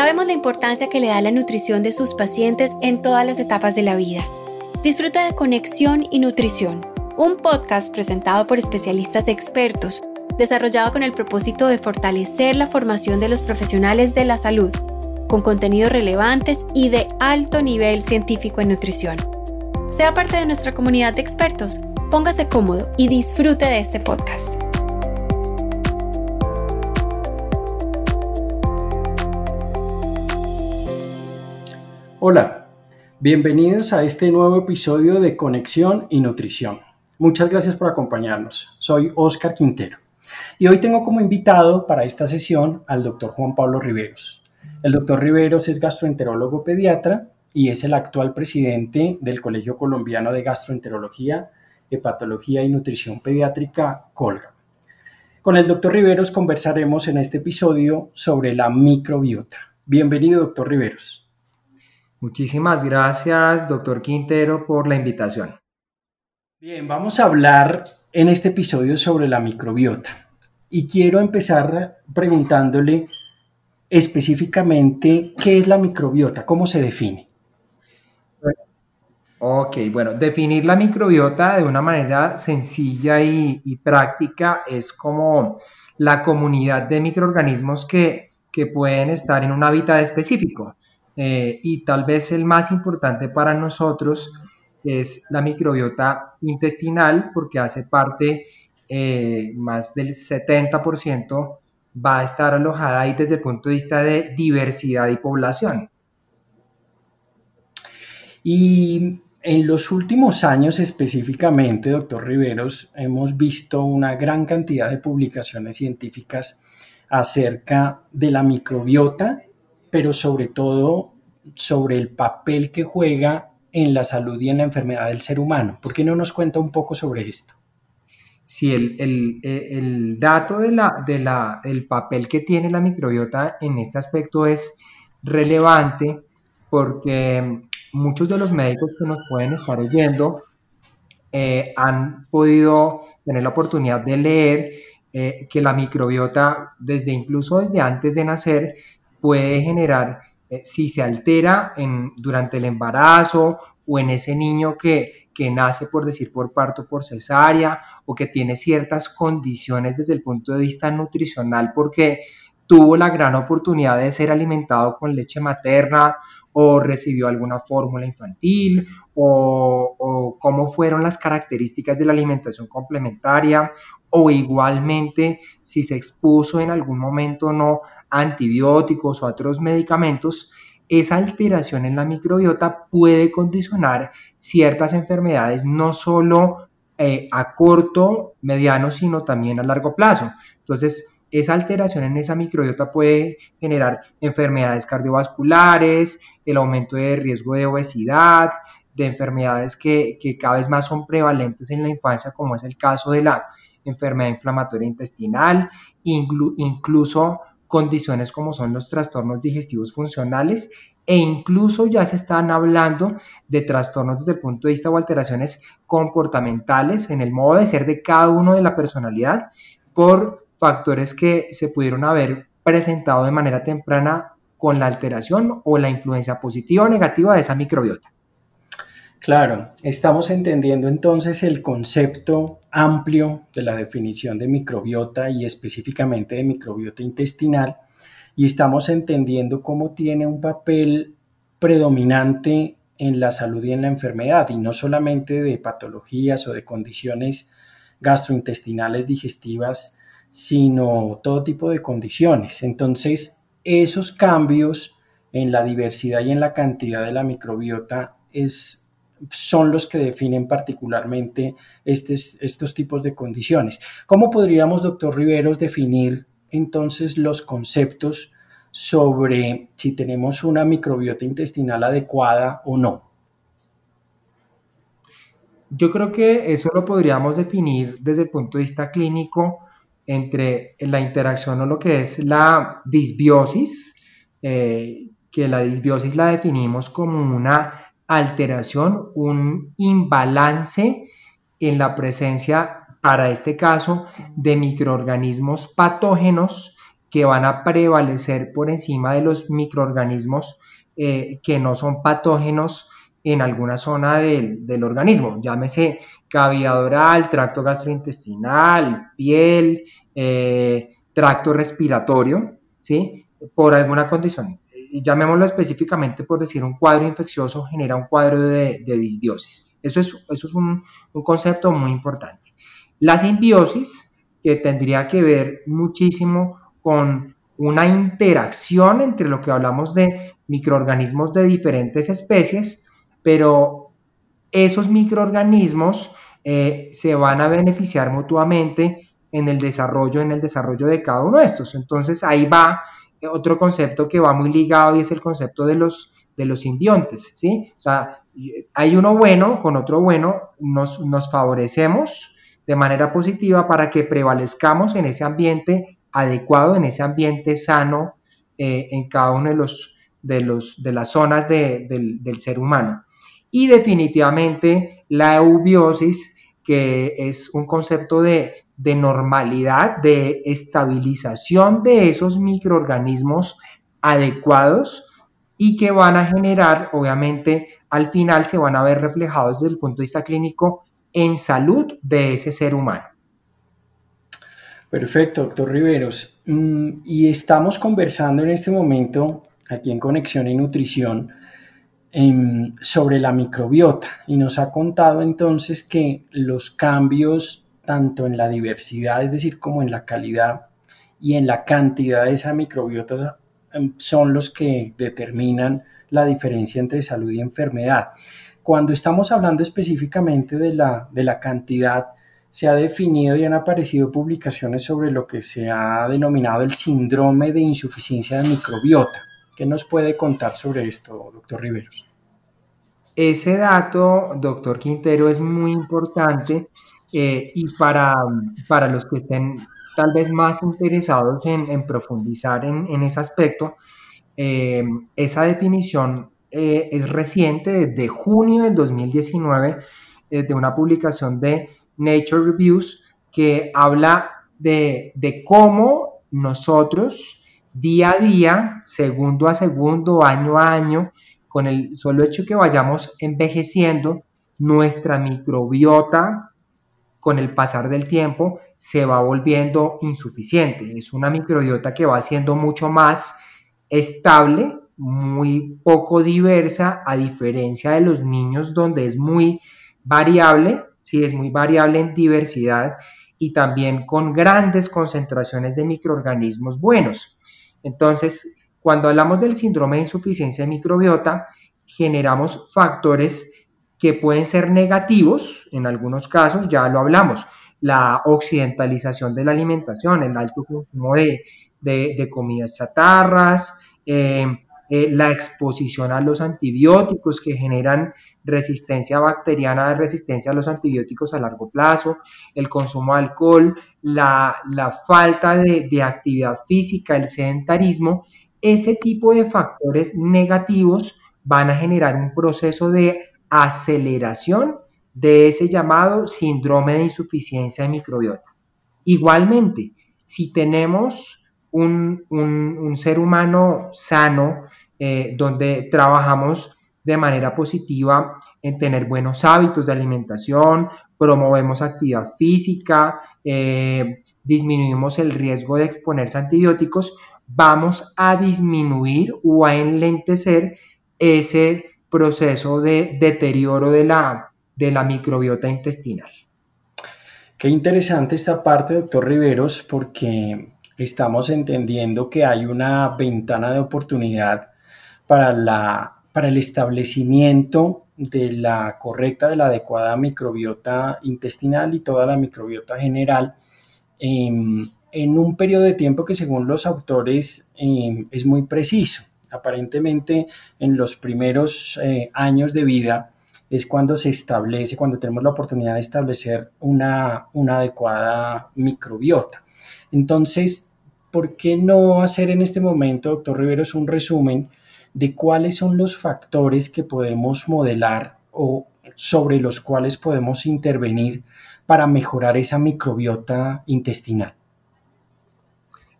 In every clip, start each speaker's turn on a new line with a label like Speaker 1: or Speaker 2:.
Speaker 1: Sabemos la importancia que le da la nutrición de sus pacientes en todas las etapas de la vida. Disfruta de Conexión y Nutrición, un podcast presentado por especialistas expertos, desarrollado con el propósito de fortalecer la formación de los profesionales de la salud, con contenidos relevantes y de alto nivel científico en nutrición. Sea parte de nuestra comunidad de expertos, póngase cómodo y disfrute de este podcast.
Speaker 2: Hola, bienvenidos a este nuevo episodio de Conexión y Nutrición. Muchas gracias por acompañarnos. Soy Oscar Quintero y hoy tengo como invitado para esta sesión al doctor Juan Pablo Riveros. El doctor Riveros es gastroenterólogo pediatra y es el actual presidente del Colegio Colombiano de Gastroenterología, Hepatología y Nutrición Pediátrica, Colga. Con el doctor Riveros conversaremos en este episodio sobre la microbiota. Bienvenido, doctor Riveros.
Speaker 3: Muchísimas gracias, doctor Quintero, por la invitación.
Speaker 2: Bien, vamos a hablar en este episodio sobre la microbiota. Y quiero empezar preguntándole específicamente qué es la microbiota, cómo se define.
Speaker 3: Ok, bueno, definir la microbiota de una manera sencilla y, práctica es como la comunidad de microorganismos que, que pueden estar en un hábitat específico. Eh, y tal vez el más importante para nosotros es la microbiota intestinal porque hace parte eh, más del 70% va a estar alojada ahí desde el punto de vista de diversidad y población.
Speaker 2: Y en los últimos años específicamente, doctor Riveros, hemos visto una gran cantidad de publicaciones científicas acerca de la microbiota pero sobre todo sobre el papel que juega en la salud y en la enfermedad del ser humano. ¿Por qué no nos cuenta un poco sobre esto?
Speaker 3: Sí, el, dato de la, del papel que tiene la microbiota en este aspecto es relevante porque muchos de los médicos que nos pueden estar oyendo eh, han podido tener la oportunidad de leer eh, que la microbiota, desde incluso desde antes de nacer, puede generar, eh, si se altera durante el embarazo o en ese niño que, que nace, por decir, por parto por cesárea o que tiene ciertas condiciones desde el punto de vista nutricional porque tuvo la gran oportunidad de ser alimentado con leche materna o recibió alguna fórmula infantil o, o, cómo fueron las características de la alimentación complementaria o igualmente si se expuso en algún momento o no antibióticos o otros medicamentos, esa alteración en la microbiota puede condicionar ciertas enfermedades no solo eh, a corto, mediano, sino también a largo plazo. Entonces, esa alteración en esa microbiota puede generar enfermedades cardiovasculares, el aumento de riesgo de obesidad, de enfermedades que, cada vez más son prevalentes en la infancia, como es el caso de la enfermedad inflamatoria intestinal, incluso condiciones como son los trastornos digestivos funcionales e incluso ya se están hablando de trastornos desde el punto de vista o alteraciones comportamentales en el modo de ser de cada uno de la personalidad por factores que se pudieron haber presentado de manera temprana con la alteración o la influencia positiva o negativa de esa microbiota.
Speaker 2: Claro, estamos entendiendo entonces el concepto amplio de la definición de microbiota y específicamente de microbiota intestinal y estamos entendiendo cómo tiene un papel predominante en la salud y en la enfermedad y no solamente de patologías o de condiciones gastrointestinales digestivas, sino todo tipo de condiciones. Entonces, esos cambios en la diversidad y en la cantidad de la microbiota es son los que definen particularmente estos tipos de condiciones. ¿Cómo podríamos, doctor Riveros, definir entonces los conceptos sobre si tenemos una microbiota intestinal adecuada o no?
Speaker 3: Yo creo que eso lo podríamos definir desde el punto de vista clínico entre la interacción o lo que es la disbiosis, eh, que la disbiosis la definimos como una alteración, un imbalance en la presencia, para este caso, de microorganismos patógenos que van a prevalecer por encima de los microorganismos eh, que no son patógenos en alguna zona del, organismo, llámese cavidad oral, tracto gastrointestinal, piel, eh, tracto respiratorio, ¿sí? Por alguna condición. Llamémoslo específicamente por decir un cuadro infeccioso genera un cuadro de, disbiosis. Eso es, eso es un, un concepto muy importante. La simbiosis, que tendría que ver muchísimo con una interacción entre lo que hablamos de microorganismos de diferentes especies, pero esos microorganismos eh, se van a beneficiar mutuamente en el desarrollo, en el desarrollo de cada uno de estos. Entonces ahí va otro concepto que va muy ligado y es el concepto de los, de los simbiontes, ¿sí? O sea, hay uno bueno con otro bueno, nos, nos favorecemos de manera positiva para que prevalezcamos en ese ambiente adecuado, en ese ambiente sano eh, en cada uno de, los, de, los, de las zonas del, del ser humano. Y definitivamente la eubiosis, que es un concepto de, de normalidad, de estabilización de esos microorganismos adecuados y que van a generar, obviamente, al final se van a ver reflejados desde el punto de vista clínico en salud de ese ser humano.
Speaker 2: Perfecto, doctor Riveros. Mm, y estamos conversando en este momento, aquí en Conexión y Nutrición, em, sobre la microbiota y nos ha contado entonces que los cambios tanto en la diversidad, es decir, como en la calidad y en la cantidad de esa microbiota em, son los que determinan la diferencia entre salud y enfermedad. Cuando estamos hablando específicamente de la, de la cantidad, se ha definido y han aparecido publicaciones sobre lo que se ha denominado el síndrome de insuficiencia de microbiota. ¿Qué nos puede contar sobre esto, doctor Riveros?
Speaker 3: Ese dato, doctor Quintero, es muy importante eh, y para, para los que estén tal vez más interesados en, profundizar en, ese aspecto, eh, esa definición eh, es reciente, desde junio del 2019, de una publicación de Nature Reviews que habla de, cómo nosotros día a día, segundo a segundo, año a año, con el solo hecho que vayamos envejeciendo, nuestra microbiota con el pasar del tiempo se va volviendo insuficiente. Es una microbiota que va siendo mucho más estable, muy poco diversa, a diferencia de los niños donde es muy variable sí es muy variable en diversidad y también con grandes concentraciones de microorganismos buenos. Entonces, cuando hablamos del síndrome de insuficiencia de microbiota, generamos factores que pueden ser negativos, en algunos casos ya lo hablamos, la occidentalización de la alimentación, el alto consumo de, comidas chatarras, eh, eh, la exposición a los antibióticos que generan resistencia bacteriana, de resistencia a los antibióticos a largo plazo, el consumo de alcohol, la, falta de, de actividad física, el sedentarismo, ese tipo de factores negativos van a generar un proceso de aceleración de ese llamado síndrome de insuficiencia de microbiota. Igualmente, si tenemos un, un ser humano sano, eh, donde trabajamos de manera positiva en tener buenos hábitos de alimentación, promovemos actividad física, eh, disminuimos el riesgo de exponerse a antibióticos, vamos a disminuir o a enlentecer ese proceso de deterioro de la, de la microbiota intestinal.
Speaker 2: Qué interesante esta parte, doctor Riveros, porque estamos entendiendo que hay una ventana de oportunidad para, la, para el establecimiento de la correcta, de la adecuada microbiota intestinal y toda la microbiota general en, un periodo de tiempo que según los autores em, es muy preciso. Aparentemente en los primeros eh, años de vida es cuando se establece, cuando tenemos la oportunidad de establecer una, una adecuada microbiota. Entonces, ¿por qué no hacer en este momento, doctor Riveros, un resumen de cuáles son los factores que podemos modelar o sobre los cuales podemos intervenir para mejorar esa microbiota intestinal.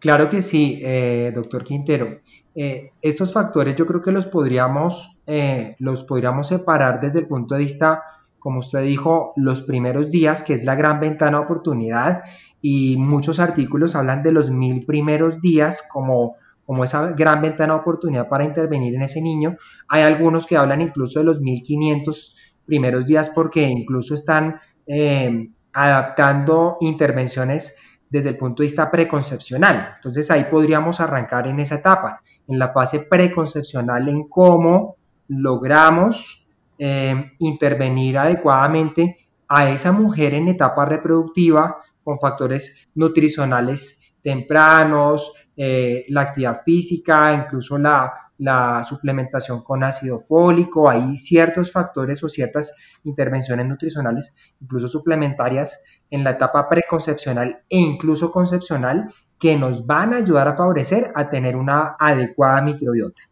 Speaker 3: Claro que sí, eh, doctor Quintero. Eh, estos factores yo creo que los podríamos, eh, los podríamos separar desde el punto de vista, como usted dijo, los primeros días, que es la gran ventana de oportunidad, y muchos artículos hablan de los mil primeros días como, como esa gran ventana de oportunidad para intervenir en ese niño. Hay algunos que hablan incluso de los 1500 primeros días porque incluso están adaptando intervenciones desde el punto de vista preconcepcional. Entonces ahí podríamos arrancar en esa etapa, en la fase preconcepcional, en cómo logramos eh, intervenir adecuadamente a esa mujer en etapa reproductiva con factores nutricionales tempranos, eh, la actividad física, incluso la la suplementación con ácido fólico, hay ciertos factores o ciertas intervenciones nutricionales, incluso suplementarias, en la etapa preconcepcional e incluso concepcional, que nos van a ayudar a favorecer a tener una adecuada microbiota.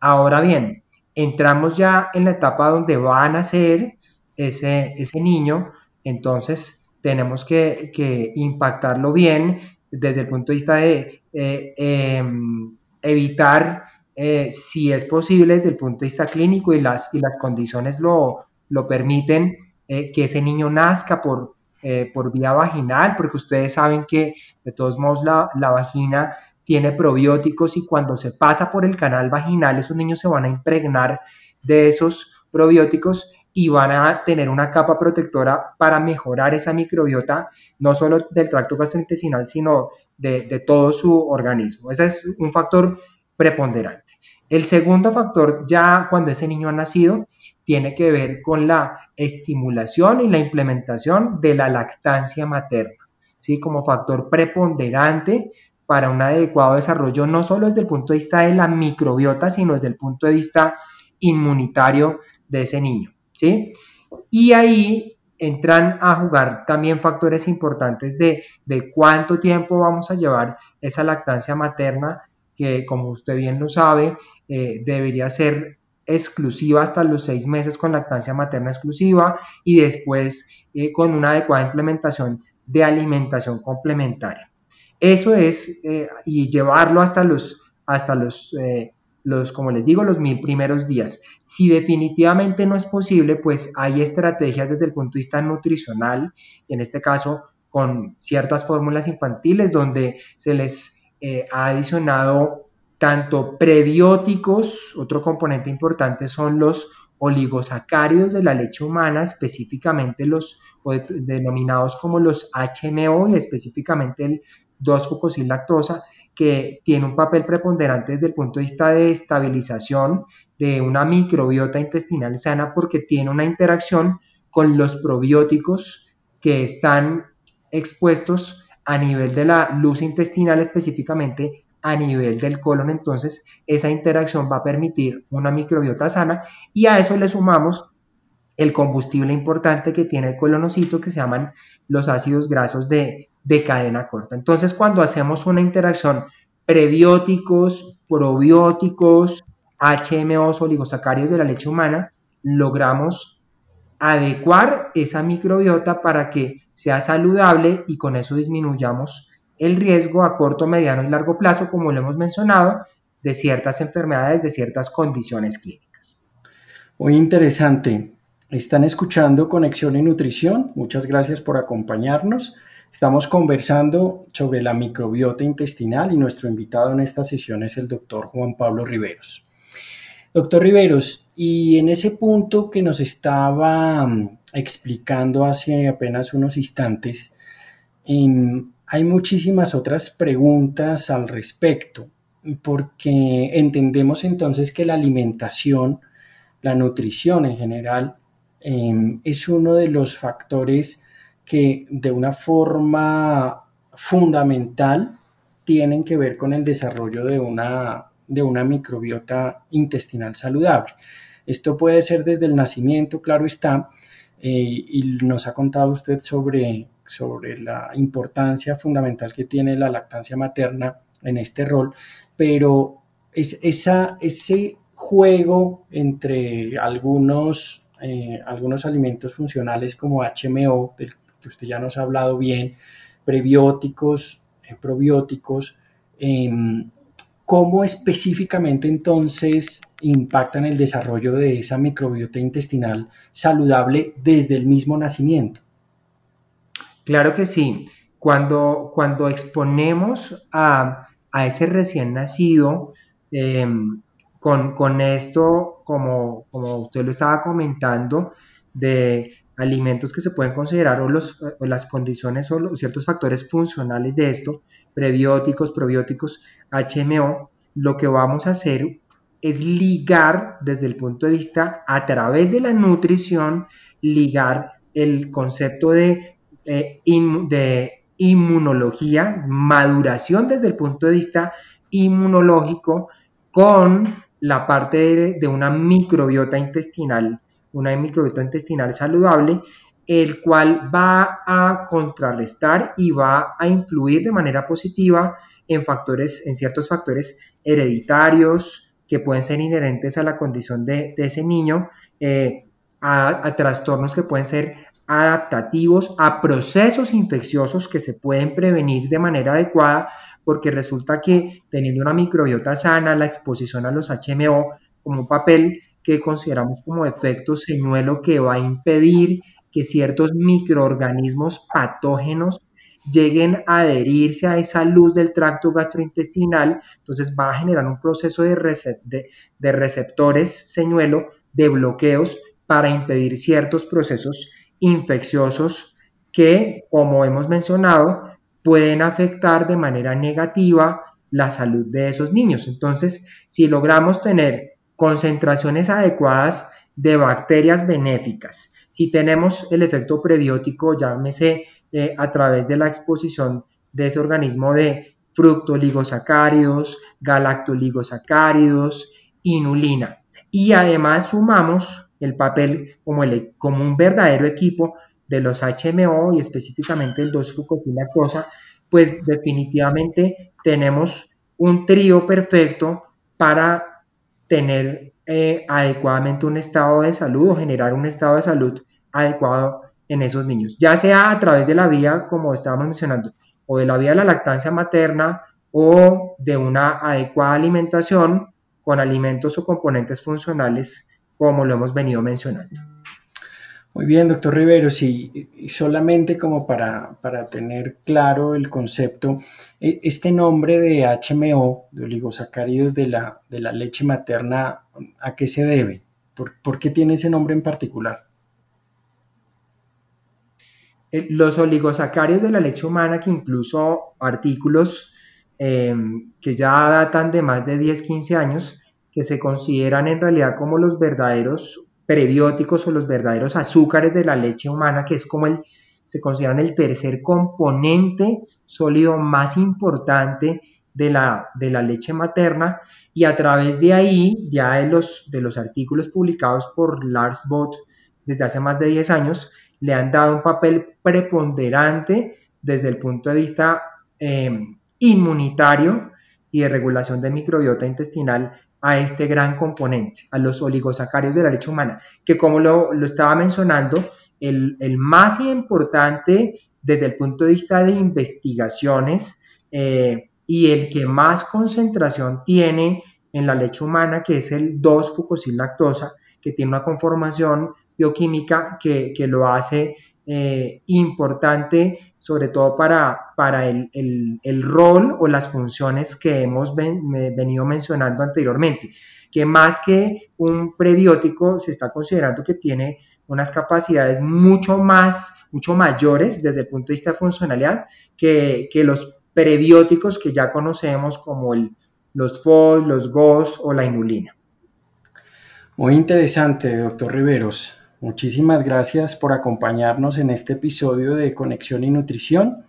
Speaker 3: Ahora bien, entramos ya en la etapa donde va a nacer ese, ese niño, entonces tenemos que, impactarlo bien desde el punto de vista de eh, em, evitar eh, si es posible desde el punto de vista clínico y las, y las condiciones lo, lo permiten, eh, que ese niño nazca por, eh, por vía vaginal, porque ustedes saben que de todos modos la, la, vagina tiene probióticos y cuando se pasa por el canal vaginal esos niños se van a impregnar de esos probióticos y van a tener una capa protectora para mejorar esa microbiota, no solo del tracto gastrointestinal, sino de, de todo su organismo. Ese es un factor preponderante. El segundo factor, ya cuando ese niño ha nacido, tiene que ver con la estimulación y la implementación de la lactancia materna, ¿sí? como factor preponderante para un adecuado desarrollo, no solo desde el punto de vista de la microbiota, sino desde el punto de vista inmunitario de ese niño. ¿sí? Y ahí entran a jugar también factores importantes de, de cuánto tiempo vamos a llevar esa lactancia materna que como usted bien lo sabe, eh, debería ser exclusiva hasta los seis meses con lactancia materna exclusiva y después eh, con una adecuada implementación de alimentación complementaria. Eso es, eh, y llevarlo hasta los, hasta los, los, como les digo, los mil primeros días. Si definitivamente no es posible, pues hay estrategias desde el punto de vista nutricional, en este caso con ciertas fórmulas infantiles donde se les eh, ha adicionado tanto prebióticos, otro componente importante son los oligosacáridos de la leche humana, específicamente los denominados como los HMO y específicamente el 2-fucosilactosa, que tiene un papel preponderante desde el punto de vista de estabilización de una microbiota intestinal sana porque tiene una interacción con los probióticos que están expuestos a nivel de la luz intestinal específicamente a nivel del colon, entonces esa interacción va a permitir una microbiota sana y a eso le sumamos el combustible importante que tiene el colonocito que se llaman los ácidos grasos de, de cadena corta. Entonces cuando hacemos una interacción prebióticos, probióticos, HMOs, oligosacáridos de la leche humana, logramos adecuar esa microbiota para que sea saludable y con eso disminuyamos el riesgo a corto, mediano y largo plazo, como lo hemos mencionado, de ciertas enfermedades, de ciertas condiciones clínicas.
Speaker 2: Muy interesante. Están escuchando Conexión y Nutrición. Muchas gracias por acompañarnos. Estamos conversando sobre la microbiota intestinal y nuestro invitado en esta sesión es el doctor Juan Pablo Riveros. Doctor Riveros, y en ese punto que nos estaba explicando hace apenas unos instantes, hay muchísimas otras preguntas al respecto, porque entendemos entonces que la alimentación, la nutrición en general, em, es uno de los factores que de una forma fundamental tienen que ver con el desarrollo de una, de una microbiota intestinal saludable. Esto puede ser desde el nacimiento, claro está, eh, y nos ha contado usted sobre, sobre la importancia fundamental que tiene la lactancia materna en este rol, pero es esa, ese juego entre algunos, eh, algunos alimentos funcionales como HMO, del que usted ya nos ha hablado bien, prebióticos, eh, probióticos, Em, ¿Cómo específicamente entonces impactan el desarrollo de esa microbiota intestinal saludable desde el mismo nacimiento?
Speaker 3: Claro que sí. Cuando, cuando exponemos a, ese recién nacido em, con, esto, como, como usted lo estaba comentando, de alimentos que se pueden considerar o, los, las condiciones o ciertos factores funcionales de esto, prebióticos, probióticos, HMO, lo que vamos a hacer es ligar desde el punto de vista a través de la nutrición, ligar el concepto de, de inmunología, maduración desde el punto de vista inmunológico con la parte de, una microbiota intestinal, una microbiota intestinal saludable, el cual va a contrarrestar y va a influir de manera positiva en factores, en ciertos factores hereditarios que pueden ser inherentes a la condición de, ese niño, eh, a, trastornos que pueden ser adaptativos, a procesos infecciosos que se pueden prevenir de manera adecuada porque resulta que teniendo una microbiota sana, la exposición a los HMO como papel que consideramos como efecto señuelo que va a impedir que ciertos microorganismos patógenos lleguen a adherirse a esa luz del tracto gastrointestinal, entonces va a generar un proceso de, de receptores señuelo, de bloqueos para impedir ciertos procesos infecciosos que, como hemos mencionado, pueden afectar de manera negativa la salud de esos niños. Entonces, si logramos tener concentraciones adecuadas de bacterias benéficas, si tenemos el efecto prebiótico, llámese eh, a través de la exposición de ese organismo de fructoligosacáridos, galactoligosacáridos, inulina. Y además sumamos el papel como, el, como un verdadero equipo de los HMO y específicamente el 2 cosa pues definitivamente tenemos un trío perfecto para tener eh, adecuadamente un estado de salud o generar un estado de salud adecuado en esos niños, ya sea a través de la vía, como estábamos mencionando, o de la vía de la lactancia materna o de una adecuada alimentación con alimentos o componentes funcionales como lo hemos venido mencionando.
Speaker 2: Muy bien, doctor Rivero, sí, y solamente como para, tener claro el concepto, e, este nombre de HMO, de oligosacáridos de la, de la leche materna, ¿a qué se debe? ¿Por, qué tiene ese nombre en particular?
Speaker 3: Eh, los oligosacáridos de la leche humana, que incluso artículos em, que ya datan de más de 10, 15 años, que se consideran en realidad como los verdaderos prebióticos o los verdaderos azúcares de la leche humana, que es como el, se consideran el tercer componente sólido más importante de la, de la leche materna. Y a través de ahí, ya de los, de los artículos publicados por Lars Bot desde hace más de 10 años, le han dado un papel preponderante desde el punto de vista em, inmunitario y de regulación de microbiota intestinal a este gran componente, a los oligosacáridos de la leche humana, que como lo, estaba mencionando, el, más importante desde el punto de vista de investigaciones eh, y el que más concentración tiene en la leche humana, que es el 2-fucosilactosa, que tiene una conformación bioquímica que, lo hace eh, importante sobre todo para, para el, rol o las funciones que hemos venido mencionando anteriormente, que más que un prebiótico se está considerando que tiene unas capacidades mucho más, mucho mayores desde el punto de vista de funcionalidad que, los prebióticos que ya conocemos como el, los FOL, los GOS o la inulina.
Speaker 2: Muy interesante, doctor Riveros. Muchísimas gracias por acompañarnos en este episodio de Conexión y Nutrición.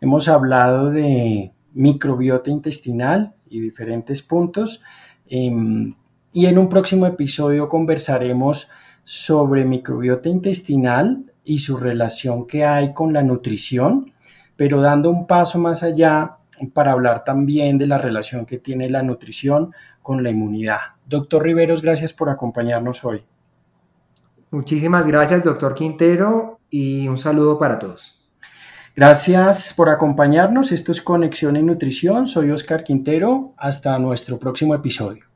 Speaker 2: Hemos hablado de microbiota intestinal y diferentes puntos. Em, y en un próximo episodio conversaremos sobre microbiota intestinal y su relación que hay con la nutrición, pero dando un paso más allá para hablar también de la relación que tiene la nutrición con la inmunidad. Doctor Riveros, gracias por acompañarnos hoy.
Speaker 3: Muchísimas gracias, doctor Quintero, y un saludo para todos.
Speaker 2: Gracias por acompañarnos. Esto es Conexión y Nutrición. Soy Oscar Quintero. Hasta nuestro próximo episodio.